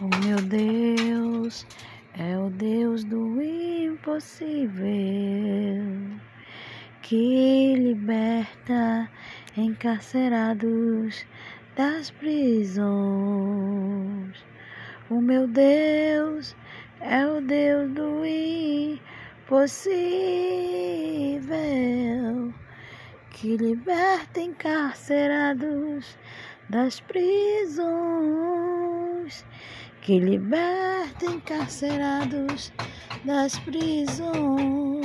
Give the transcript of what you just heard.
O meu Deus é o Deus do impossível, que liberta encarcerados das prisões. O meu Deus é o Deus do impossível, que liberta encarcerados das prisões que liberta encarcerados das prisões.